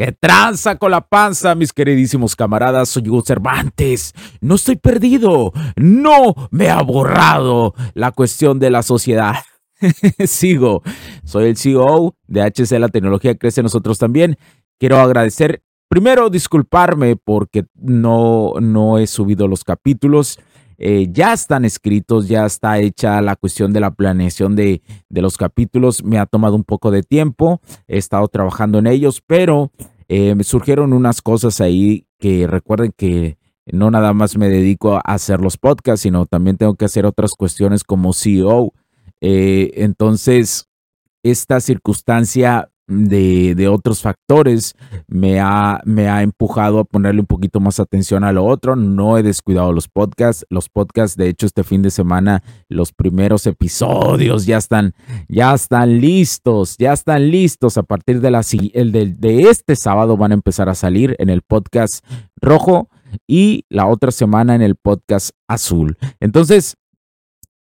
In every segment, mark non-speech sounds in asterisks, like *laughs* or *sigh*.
¿Qué tranza con la panza, mis queridísimos camaradas? Soy Hugo Cervantes. No estoy perdido. No me ha borrado la cuestión de la sociedad. *laughs* Sigo. Soy el CEO de HC La Tecnología Crece Nosotros también. Quiero agradecer, primero disculparme porque no, no he subido los capítulos. Eh, ya están escritos, ya está hecha la cuestión de la planeación de, los capítulos. Me ha tomado un poco de tiempo, he estado trabajando en ellos, pero eh, me surgieron unas cosas ahí que recuerden que no nada más me dedico a hacer los podcasts, sino también tengo que hacer otras cuestiones como CEO. Eh, entonces, esta circunstancia de, otros factores me ha, me ha empujado a ponerle un poquito más atención a lo otro. No he descuidado los podcasts. Los podcasts, de hecho, este fin de semana, los primeros episodios ya están, ya están listos, ya están listos. A partir de, la, el de, de este sábado van a empezar a salir en el podcast rojo y la otra semana en el podcast azul. Entonces,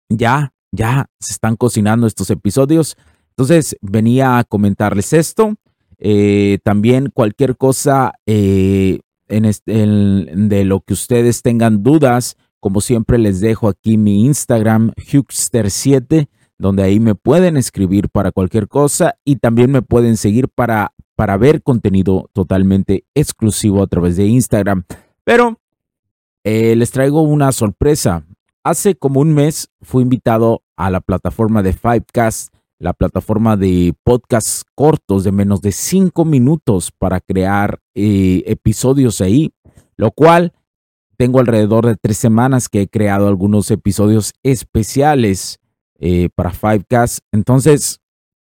ya, ya se están cocinando estos episodios. Entonces, venía a comentarles esto. Eh, también cualquier cosa eh, de lo que ustedes tengan dudas, como siempre les dejo aquí mi Instagram, Huxter7, donde ahí me pueden escribir para cualquier cosa y también me pueden seguir para, para ver contenido totalmente exclusivo a través de Instagram. Pero eh, les traigo una sorpresa. Hace como un mes fui invitado a la plataforma de Fivecast la plataforma de podcasts cortos de menos de cinco minutos para crear eh, episodios ahí, lo cual tengo alrededor de tres semanas que he creado algunos episodios especiales eh, para Fivecast. Entonces,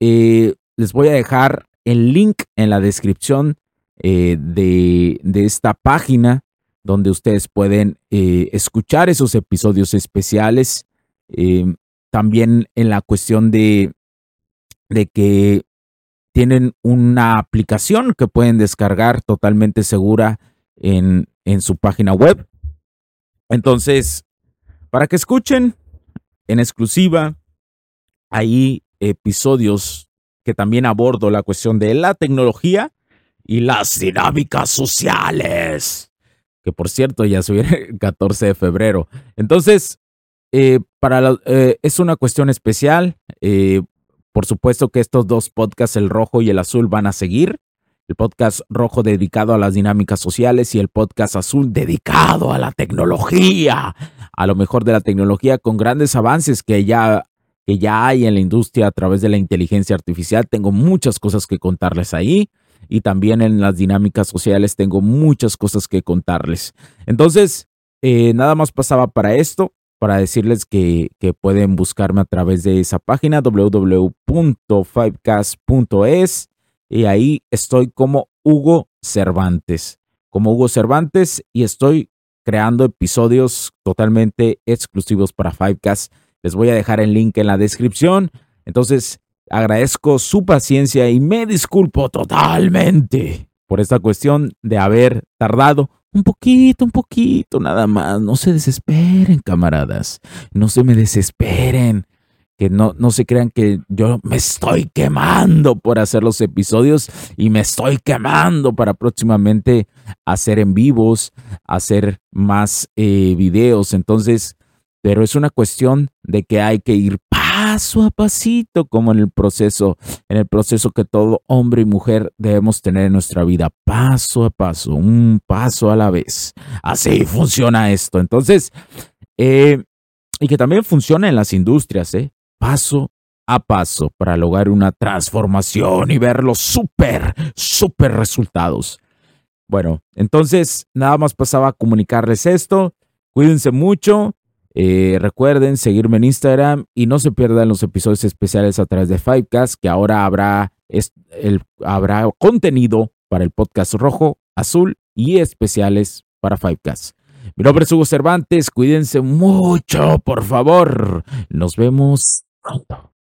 eh, les voy a dejar el link en la descripción de, de, esta página donde ustedes pueden escuchar esos episodios especiales. también en la cuestión de de que tienen una aplicación que pueden descargar totalmente segura en, en su página web. Entonces, para que escuchen en exclusiva, hay episodios que también abordo la cuestión de la tecnología y las dinámicas sociales. Que por cierto, ya se el 14 de febrero. Entonces, eh, para eh, es una cuestión especial. Eh, por supuesto que estos dos podcasts, el rojo y el azul, van a seguir. El podcast rojo dedicado a las dinámicas sociales y el podcast azul dedicado a la tecnología, a lo mejor de la tecnología con grandes avances que ya, que ya hay en la industria a través de la inteligencia artificial. Tengo muchas cosas que contarles ahí y también en las dinámicas sociales tengo muchas cosas que contarles. Entonces, eh, nada más pasaba para esto para decirles que, pueden buscarme a través de esa página www.fivecast.es y ahí estoy como Hugo Cervantes, como Hugo Cervantes y estoy creando episodios totalmente exclusivos para Fivecast. Les voy a dejar el link en la descripción. Entonces, agradezco su paciencia y me disculpo totalmente por esta cuestión de haber tardado un poquito, un poquito, nada más. No se desesperen, camaradas. No se me desesperen. Que no, no se crean que yo me estoy quemando por hacer los episodios y me estoy quemando para próximamente hacer en vivos, hacer más eh, videos. Entonces, pero es una cuestión de que hay que ir paso a pasito, como en el proceso, en el proceso que todo hombre y mujer debemos tener en nuestra vida, paso a paso, un paso a la vez. Así funciona esto. Entonces, eh, y que también funciona en las industrias, ¿eh? paso a paso para lograr una transformación y ver los súper, súper resultados. Bueno, entonces nada más pasaba a comunicarles esto. Cuídense mucho. Eh, recuerden seguirme en Instagram y no se pierdan los episodios especiales a través de Fivecast, que ahora habrá, el, habrá contenido para el podcast rojo, azul y especiales para Fivecast. Mi nombre es Hugo Cervantes, cuídense mucho, por favor. Nos vemos pronto.